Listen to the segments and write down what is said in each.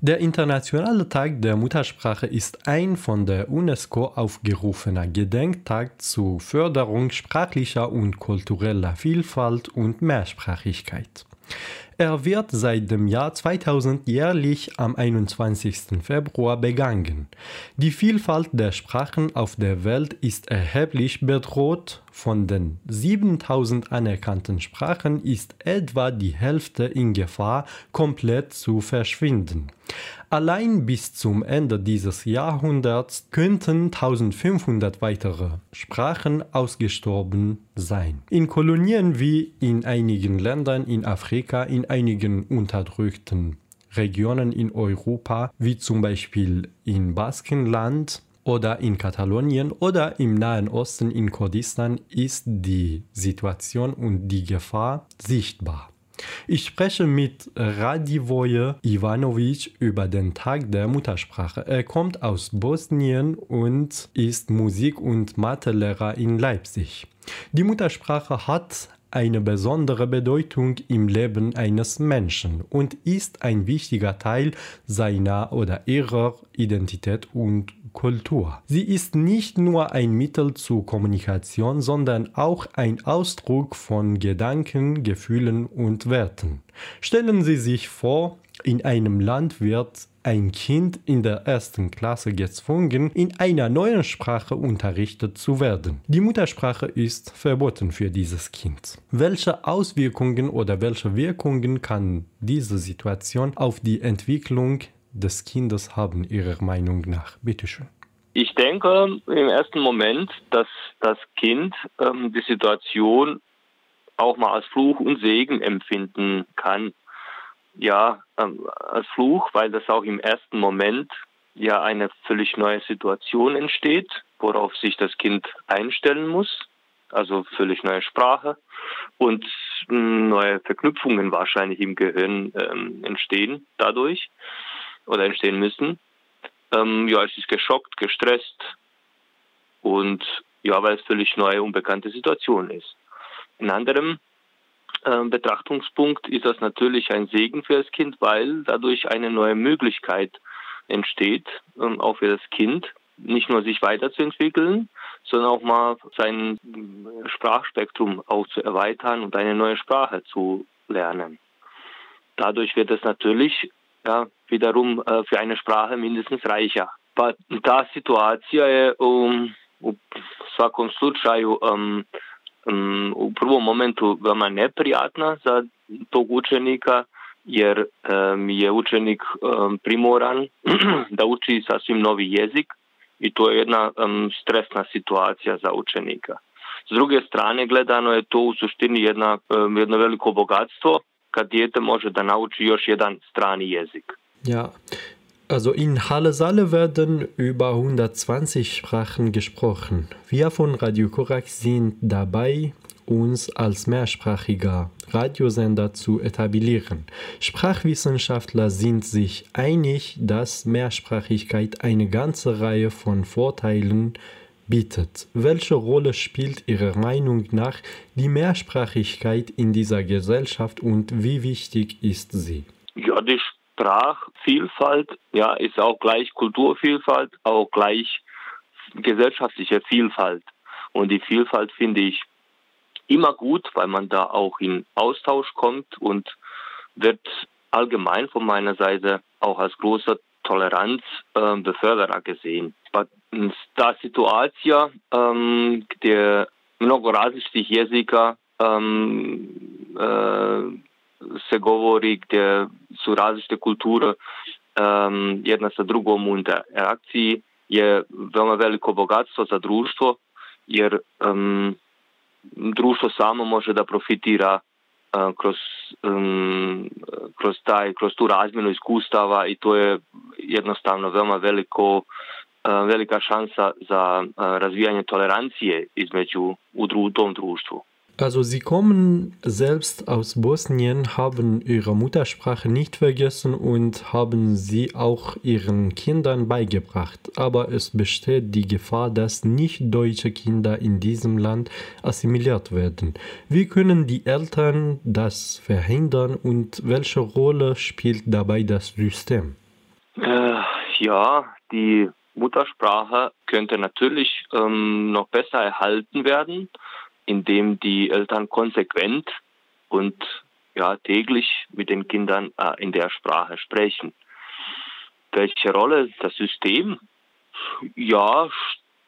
Der Internationale Tag der Muttersprache ist ein von der UNESCO aufgerufener Gedenktag zur Förderung sprachlicher und kultureller Vielfalt und Mehrsprachigkeit. Er wird seit dem Jahr 2000 jährlich am 21. Februar begangen. Die Vielfalt der Sprachen auf der Welt ist erheblich bedroht. Von den 7000 anerkannten Sprachen ist etwa die Hälfte in Gefahr, komplett zu verschwinden. Allein bis zum Ende dieses Jahrhunderts könnten 1500 weitere Sprachen ausgestorben sein. In Kolonien wie in einigen Ländern in Afrika, in einigen unterdrückten Regionen in Europa, wie zum Beispiel in Baskenland oder in Katalonien oder im Nahen Osten in Kurdistan, ist die Situation und die Gefahr sichtbar. Ich spreche mit Radivoje Ivanovic über den Tag der Muttersprache. Er kommt aus Bosnien und ist Musik- und Mathelehrer in Leipzig. Die Muttersprache hat eine besondere Bedeutung im Leben eines Menschen und ist ein wichtiger Teil seiner oder ihrer Identität und Kultur. Sie ist nicht nur ein Mittel zur Kommunikation, sondern auch ein Ausdruck von Gedanken, Gefühlen und Werten. Stellen Sie sich vor, in einem Land wird ein Kind in der ersten Klasse gezwungen, in einer neuen Sprache unterrichtet zu werden. Die Muttersprache ist verboten für dieses Kind. Welche Auswirkungen oder welche Wirkungen kann diese Situation auf die Entwicklung des Kindes haben, Ihrer Meinung nach? Bitte schön. Ich denke im ersten Moment, dass das Kind ähm, die Situation auch mal als Fluch und Segen empfinden kann. Ja, ähm, als Fluch, weil das auch im ersten Moment ja eine völlig neue Situation entsteht, worauf sich das Kind einstellen muss. Also völlig neue Sprache und neue Verknüpfungen wahrscheinlich im Gehirn ähm, entstehen dadurch oder entstehen müssen. Ähm, ja, es ist geschockt, gestresst und ja, weil es völlig neue, unbekannte Situation ist. In anderem Betrachtungspunkt ist das natürlich ein Segen für das Kind, weil dadurch eine neue Möglichkeit entsteht, ähm, auch für das Kind, nicht nur sich weiterzuentwickeln, sondern auch mal sein Sprachspektrum auch zu erweitern und eine neue Sprache zu lernen. Dadurch wird es natürlich ja, wiederum uh, für eine Sprache mindestens reicher. Pa ta situacija je u, u svakom slučaju um, Mm, u prvom momentu veoma neprijatna za tog učenika, jer um, je učenik um, primoran da uči sasvim novi jezik i to je jedna um, stresna situacija za učenika. S druge strane gledano je to u suštini jedna, um, jedno veliko bogatstvo kad dijete može da nauči još jedan strani jezik. Ja, also in Halle Salle werden über 120 Sprachen gesprochen. Wir von Radio Korak sind dabei, uns als mehrsprachiger Radiosender zu etablieren. Sprachwissenschaftler sind sich einig, dass Mehrsprachigkeit eine ganze Reihe von Vorteilen bietet. Welche Rolle spielt Ihrer Meinung nach die Mehrsprachigkeit in dieser Gesellschaft und wie wichtig ist sie? Ja, die Sprachvielfalt ja, ist auch gleich Kulturvielfalt, auch gleich gesellschaftliche Vielfalt. Und die Vielfalt finde ich immer gut, weil man da auch in Austausch kommt und wird allgemein von meiner Seite auch als großer Toleranzbeförderer gesehen. Ta situacija um, gdje mnogo različitih um, uh, se govori, gdje su različite kulture um, jedna sa drugom u interakciji, je veoma veliko bogatstvo za društvo, jer um, društvo samo može da profitira e, kroz, um, kroz, taj, kroz tu razmjenu iskustava i to je jednostavno veoma veliko e, velika šansa za e, razvijanje tolerancije između u, dru, u tom društvu. Also Sie kommen selbst aus Bosnien, haben Ihre Muttersprache nicht vergessen und haben sie auch Ihren Kindern beigebracht. Aber es besteht die Gefahr, dass nicht deutsche Kinder in diesem Land assimiliert werden. Wie können die Eltern das verhindern und welche Rolle spielt dabei das System? Äh, ja, die Muttersprache könnte natürlich ähm, noch besser erhalten werden, indem die Eltern konsequent und ja, täglich mit den Kindern äh, in der Sprache sprechen. Welche Rolle das System? Ja,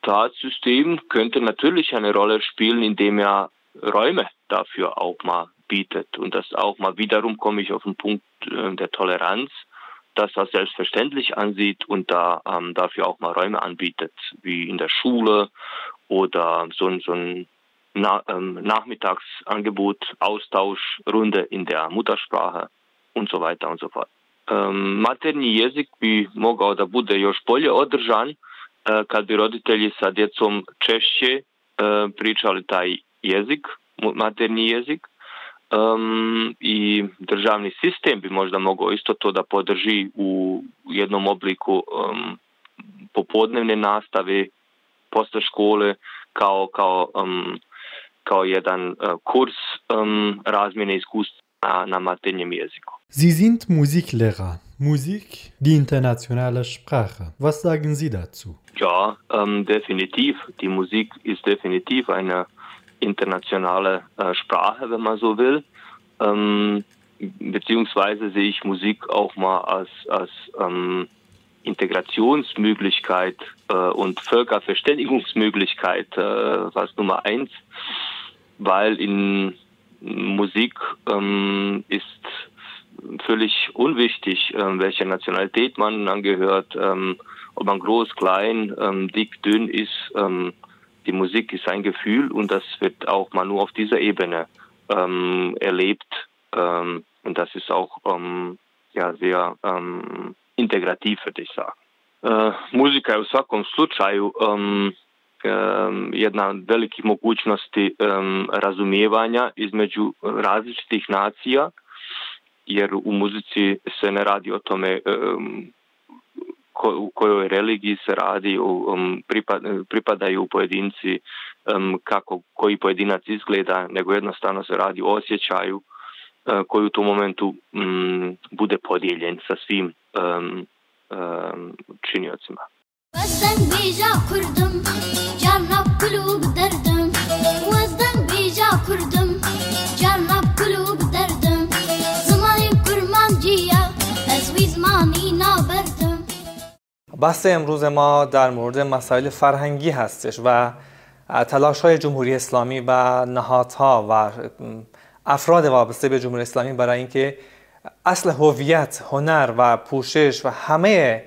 Staatssystem könnte natürlich eine Rolle spielen, indem er Räume dafür auch mal bietet. Und das auch mal wiederum komme ich auf den Punkt äh, der Toleranz, dass das selbstverständlich ansieht und da ähm, dafür auch mal Räume anbietet, wie in der Schule oder so, so ein Na ähm, Nachmittagsangebot, Austauschrunde in der Muttersprache und so weiter und so fort. Um, materni jezik bi mogao da bude još bolje održan uh, kad bi roditelji sa djecom češće uh, pričali taj jezik, materni jezik. Um, I državni sistem bi možda mogao isto to da podrži u jednom obliku um, popodnevne nastave posle škole kao, kao, um, kao jedan uh, kurs um, razmjene iskustva na, na maternjem jeziku. Sie sind Musiklehrer. Musik, die internationale Sprache. Was sagen Sie dazu? Ja, ähm, definitiv. Die Musik ist definitiv eine internationale äh, Sprache, wenn man so will. Ähm, beziehungsweise sehe ich Musik auch mal als, als ähm, Integrationsmöglichkeit äh, und Völkerverständigungsmöglichkeit, äh, was Nummer eins, weil in Musik ähm, ist völlig unwichtig, äh, welcher Nationalität man angehört, ähm, ob man groß, klein, ähm, dick, dünn ist. Ähm, die Musik ist ein Gefühl und das wird auch mal nur auf dieser Ebene ähm, erlebt. Ähm, und das ist auch ja, sehr integrativ, würde ich sagen. Äh, muzika je u svakom slučaju um, Um, jedna od velikih mogućnosti um, razumijevanja između različitih nacija jer u muzici se ne radi o tome um, ko, u kojoj religiji se radi, um, pripad, pripadaju pojedinci, um, kako koji pojedinac izgleda, nego jednostavno se radi o osjećaju uh, koji u tom momentu um, bude podijeljen sa svim um, um, činiocima. بحث امروز ما در مورد مسائل فرهنگی هستش و تلاش های جمهوری اسلامی و نهادها و افراد وابسته به جمهوری اسلامی برای اینکه اصل هویت، هنر و پوشش و همه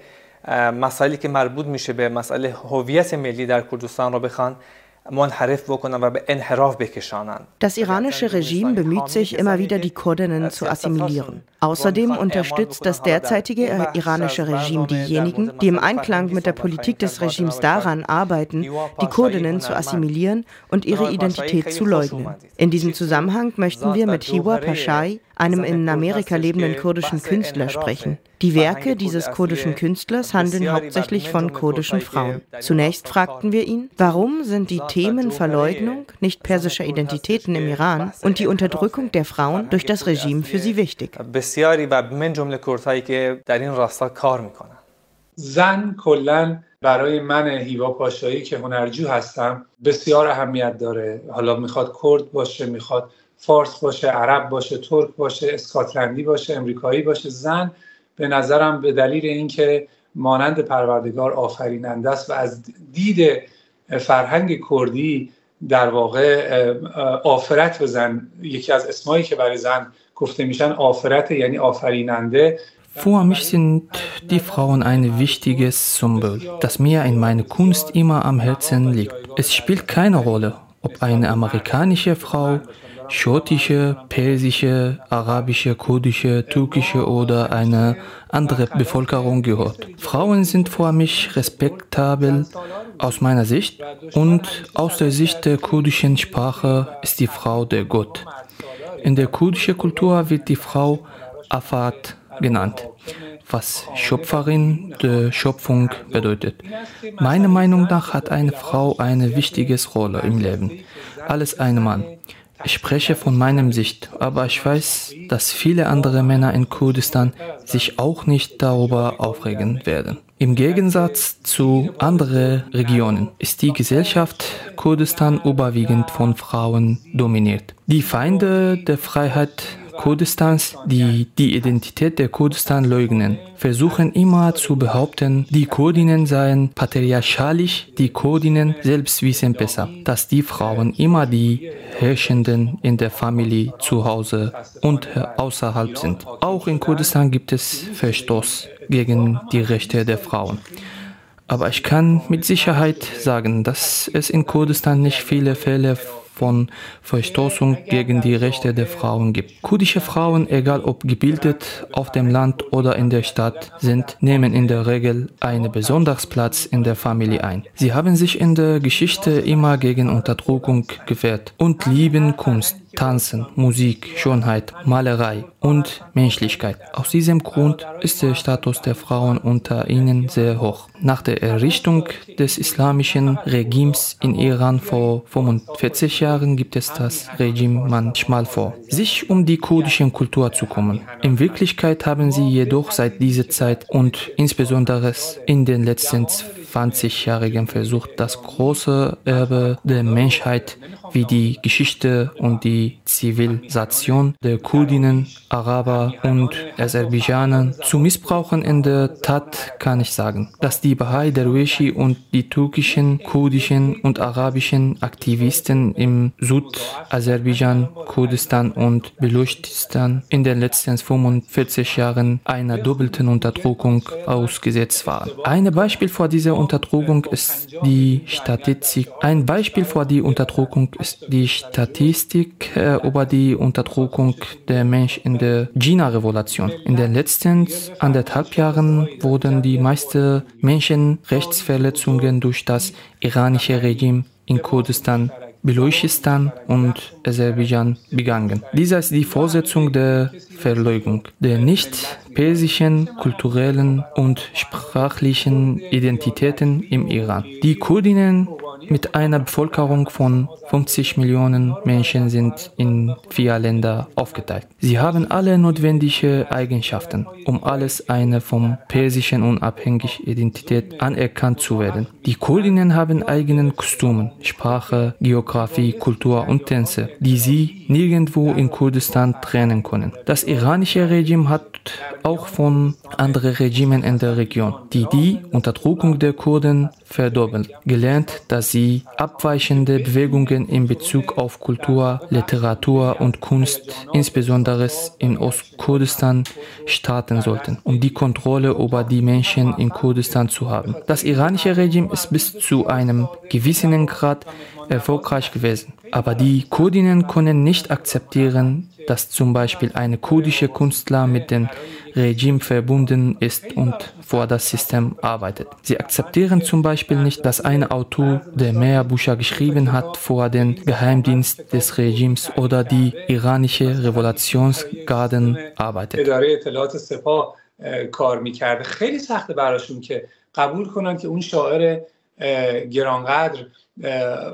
مسائلی که مربوط میشه به مسئله هویت ملی در کردستان رو بخوان Das iranische Regime bemüht sich immer wieder, die Kurdinnen zu assimilieren. Außerdem unterstützt das derzeitige iranische Regime diejenigen, die im Einklang mit der Politik des Regimes daran arbeiten, die Kurdinnen zu assimilieren und ihre Identität zu leugnen. In diesem Zusammenhang möchten wir mit Hiwa Pashai, einem in Amerika lebenden kurdischen Künstler, sprechen. Die Werke dieses kurdischen Künstlers handeln hauptsächlich von kurdischen Frauen. Zunächst fragten wir ihn, warum sind die Themen Verleugnung nicht persischer Identitäten im Iran und die Unterdrückung der Frauen durch das Regime für sie wichtig. زن کلا برای من هیوا پاشایی که هنرجو هستم بسیار اهمیت داره حالا میخواد کرد باشه میخواد فارس باشه عرب باشه ترک باشه اسکاتلندی باشه امریکایی باشه زن به نظرم به دلیل اینکه مانند پروردگار آفریننده است و از دید فرهنگ کردی در واقع آفرت بزن یکی از اسمایی که برای زن گفته میشن آفرت یعنی آفریننده Für mich sind die Frauen ein wichtiges Symbol, das mir in meiner Kunst immer am Herzen liegt. Es spielt keine Rolle, ob eine amerikanische Frau, schottische, persische, arabische, kurdische, türkische oder eine andere Bevölkerung gehört. Frauen sind für mich respektabel aus meiner Sicht und aus der Sicht der kurdischen Sprache ist die Frau der Gott. In der kurdischen Kultur wird die Frau Afat genannt, was Schöpferin der Schöpfung bedeutet. Meiner Meinung nach hat eine Frau eine wichtige Rolle im Leben, als ein Mann. Ich spreche von meinem Sicht, aber ich weiß, dass viele andere Männer in Kurdistan sich auch nicht darüber aufregen werden. Im Gegensatz zu anderen Regionen ist die Gesellschaft Kurdistan überwiegend von Frauen dominiert. Die Feinde der Freiheit Kurdistans, die die Identität der Kurdistan leugnen, versuchen immer zu behaupten, die Kurdinnen seien patriarchalisch, die Kurdinnen selbst wissen besser, dass die Frauen immer die Herrschenden in der Familie, zu Hause und außerhalb sind. Auch in Kurdistan gibt es Verstoß gegen die Rechte der Frauen. Aber ich kann mit Sicherheit sagen, dass es in Kurdistan nicht viele Fälle von Verstoßung gegen die Rechte der Frauen gibt. Kurdische Frauen, egal ob gebildet auf dem Land oder in der Stadt sind, nehmen in der Regel einen besonders Platz in der Familie ein. Sie haben sich in der Geschichte immer gegen Unterdrückung gewehrt und lieben Kunst. Tanzen, Musik, Schönheit, Malerei und Menschlichkeit. Aus diesem Grund ist der Status der Frauen unter ihnen sehr hoch. Nach der Errichtung des islamischen Regimes in Iran vor 45 Jahren gibt es das Regime manchmal vor, sich um die kurdische Kultur zu kümmern. In Wirklichkeit haben sie jedoch seit dieser Zeit und insbesondere in den letzten 20-jährigen versucht, das große Erbe der Menschheit wie die Geschichte und die Zivilisation der Kurdinnen, Araber und Aserbaidschaner zu missbrauchen. In der Tat kann ich sagen, dass die Bahai Derwishi und die türkischen, kurdischen und arabischen Aktivisten im Südaserbaidschan, Kurdistan und Beluchistan in den letzten 45 Jahren einer doppelten Unterdrückung ausgesetzt waren. Ein Beispiel vor dieser Unterdrückung ist die Statistik. Ein Beispiel vor die Unterdrückung ist die Statistik äh, über die Unterdrückung der Menschen in der Gina-Revolution. In den letzten anderthalb Jahren wurden die meisten Menschenrechtsverletzungen durch das iranische Regime in Kurdistan Beluchistan und Aserbaidschan begangen. Dieser ist die Vorsetzung der Verleugnung der nicht persischen kulturellen und sprachlichen Identitäten im Iran. Die Kurdinnen mit einer Bevölkerung von 50 Millionen Menschen sind in vier Länder aufgeteilt. Sie haben alle notwendige Eigenschaften, um alles eine vom persischen unabhängige Identität anerkannt zu werden. Die Kurdinnen haben eigenen Kostümen, Sprache, Geografie, Kultur und Tänze, die sie nirgendwo in Kurdistan trennen können. Das iranische Regime hat auch von anderen Regimen in der Region, die die Unterdrückung der Kurden verdoppelt, gelernt, dass sie abweichende Bewegungen in Bezug auf Kultur, Literatur und Kunst, insbesondere in Ostkurdistan, starten sollten, um die Kontrolle über die Menschen in Kurdistan zu haben. Das iranische Regime ist bis zu einem gewissen Grad erfolgreich gewesen. Aber die Kurdinnen können nicht akzeptieren, dass zum Beispiel eine kurdische Künstler mit dem Regime verbunden ist und vor das System arbeitet. Sie akzeptieren zum Beispiel nicht, dass ein Autor, der mehr Bücher geschrieben hat, vor den Geheimdienst des Regimes oder die iranische Revolutionsgarden arbeitet. کار میکرده خیلی سخته براشون که قبول کنن که اون شاعر گرانقدر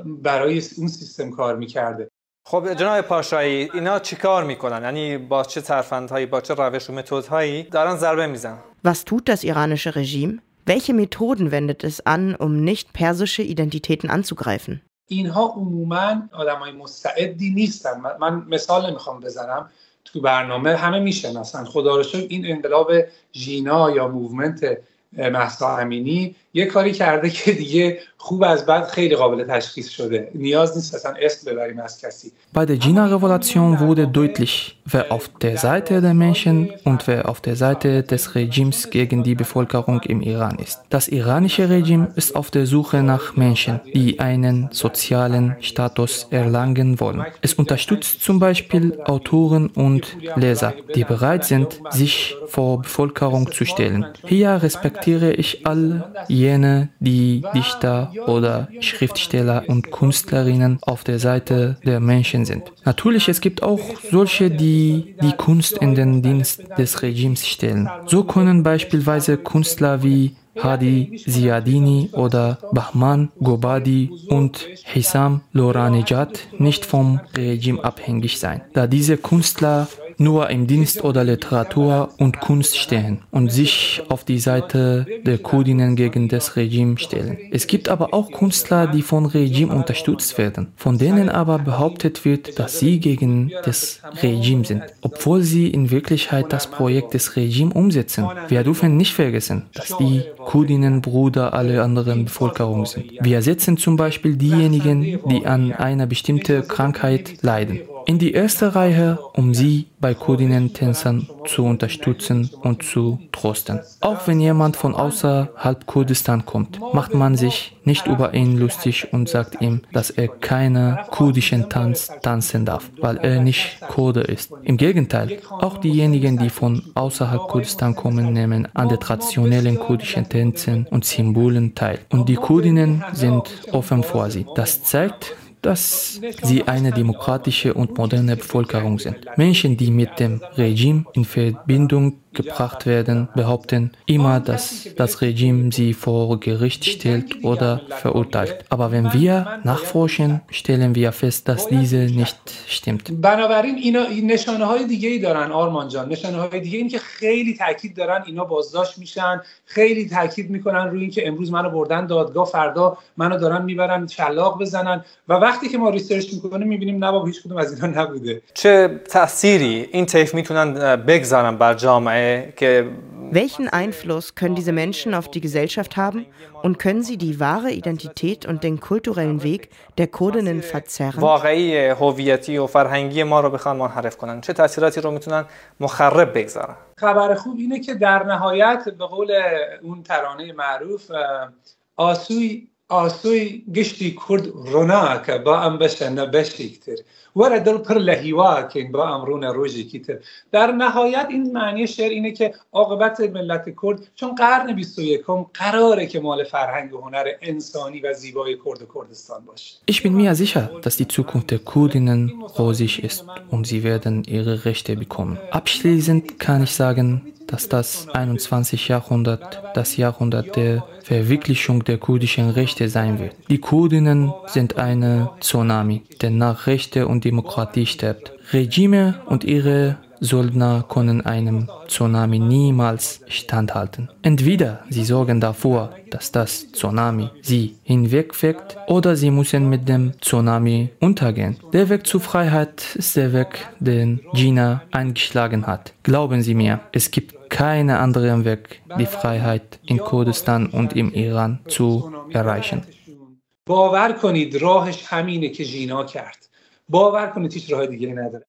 برای اون سیستم کار میکرده خب جناب پاشایی اینا چیکار می‌کنن؟ یعنی با چه ترفندهایی با چه روش و متدهایی دارن ضربه می‌زنن؟ Was tut das iranische Regime? Welche Methoden wendet es an, um nicht persische Identitäten anzugreifen? اینها عموما آدمای مستعدی نیستن. من مثال نمی‌خوام بزنم. تو برنامه همه می‌شناسن. خدا رو شکر این انقلاب ژینا یا موومنت محسا امینی یه کاری کرده که دیگه خوب از بد خیلی قابل تشخیص شده نیاز نیست اصلا اسم ببریم از کسی Bei der Gina-Revolution wurde deutlich, wer auf der Seite der Menschen und wer auf der Seite des Regimes gegen die Bevölkerung im Iran ist. Das iranische Regime ist auf der Suche nach Menschen, die einen sozialen Status erlangen wollen. Es unterstützt zum Beispiel Autoren und Leser, die bereit sind, sich vor Bevölkerung zu stellen. Hier respektiere ich all jene, die Dichter oder Schriftsteller und Künstlerinnen auf der Seite der Menschen sind. Natürlich, es gibt auch solche, die die Kunst in den Dienst des Regimes stellen. So können beispielsweise Künstler wie Hadi Ziadini oder Bahman Gobadi und Hissam Loranejad nicht vom Regime abhängig sein, da diese Künstler nur im Dienst oder Literatur und Kunst stehen und sich auf die Seite der Kurdinnen gegen das Regime stellen. Es gibt aber auch Künstler, die von Regime unterstützt werden, von denen aber behauptet wird, dass sie gegen das Regime sind, obwohl sie in Wirklichkeit das Projekt des Regimes umsetzen. Wir dürfen nicht vergessen, dass die Kurdinnen Bruder aller anderen Bevölkerung sind. Wir ersetzen zum Beispiel diejenigen, die an einer bestimmten Krankheit leiden in die erste Reihe, um sie bei Kurdinnen-Tänzern zu unterstützen und zu trosten. Auch wenn jemand von außerhalb Kurdistan kommt, macht man sich nicht über ihn lustig und sagt ihm, dass er keinen kurdischen Tanz tanzen darf, weil er nicht Kurde ist. Im Gegenteil, auch diejenigen, die von außerhalb Kurdistan kommen, nehmen an den traditionellen kurdischen Tänzen und Symbolen teil. Und die Kurdinnen sind offen vor sie. Das zeigt, dass sie eine demokratische und moderne Bevölkerung sind. Menschen, die mit dem Regime in Verbindung gebracht werden, behaupten immer, dass das Regime sie vor Gericht stellt oder verurteilt. Aber wenn wir nachforschen, stellen wir fest, dass diese nicht stimmt. بنابراین اینا نشانه های دیگه ای دارن آرمان جان نشانه های دیگه این که خیلی تاکید دارن اینا بازداشت میشن خیلی تاکید میکنن روی اینکه امروز منو بردن دادگاه فردا منو دارن میبرن شلاق بزنن و وقتی که ما ریسرچ می‌کنیم می‌بینیم نه هیچ کدوم از اینا نبوده چه تأثیری این طیف می‌تونن بگذارن بر جامعه Welchen Einfluss können diese Menschen auf die Gesellschaft haben und können sie die wahre Identität und den kulturellen Weg der Kurdinnen verzerren? خبر خوب اینه که در نهایت به قول اون ترانه معروف آسوی آسوی گشتی کرد روناک با ام بشه نبشیکتر وره دل پر لحیوا که با امرون روژی کیتر در نهایت این معنی شعر اینه که عاقبت ملت کرد چون قرن 21 قراره که مال فرهنگ و هنر انسانی و زیبای کرد و کردستان باشه. Ich bin mir sicher, dass die Zukunft der Kurdinnen rosig ist und sie werden ihre Rechte bekommen. Abschließend kann ich sagen, dass das 21. Jahrhundert das Jahrhundert der Verwirklichung der kurdischen Rechte sein wird. Die Kurdinnen sind eine Tsunami, der nach Rechte und Demokratie stirbt. Regime und ihre Söldner können einem Tsunami niemals standhalten. Entweder sie sorgen dafür, dass das Tsunami sie hinwegfegt, oder sie müssen mit dem Tsunami untergehen. Der Weg zur Freiheit ist der Weg, den Gina eingeschlagen hat. Glauben Sie mir, es gibt keinen anderen Weg, die Freiheit in Kurdistan und im Iran zu erreichen. باور کنید راهش همینه که ژینا کرد باور کنید هیچ راه دیگه نداره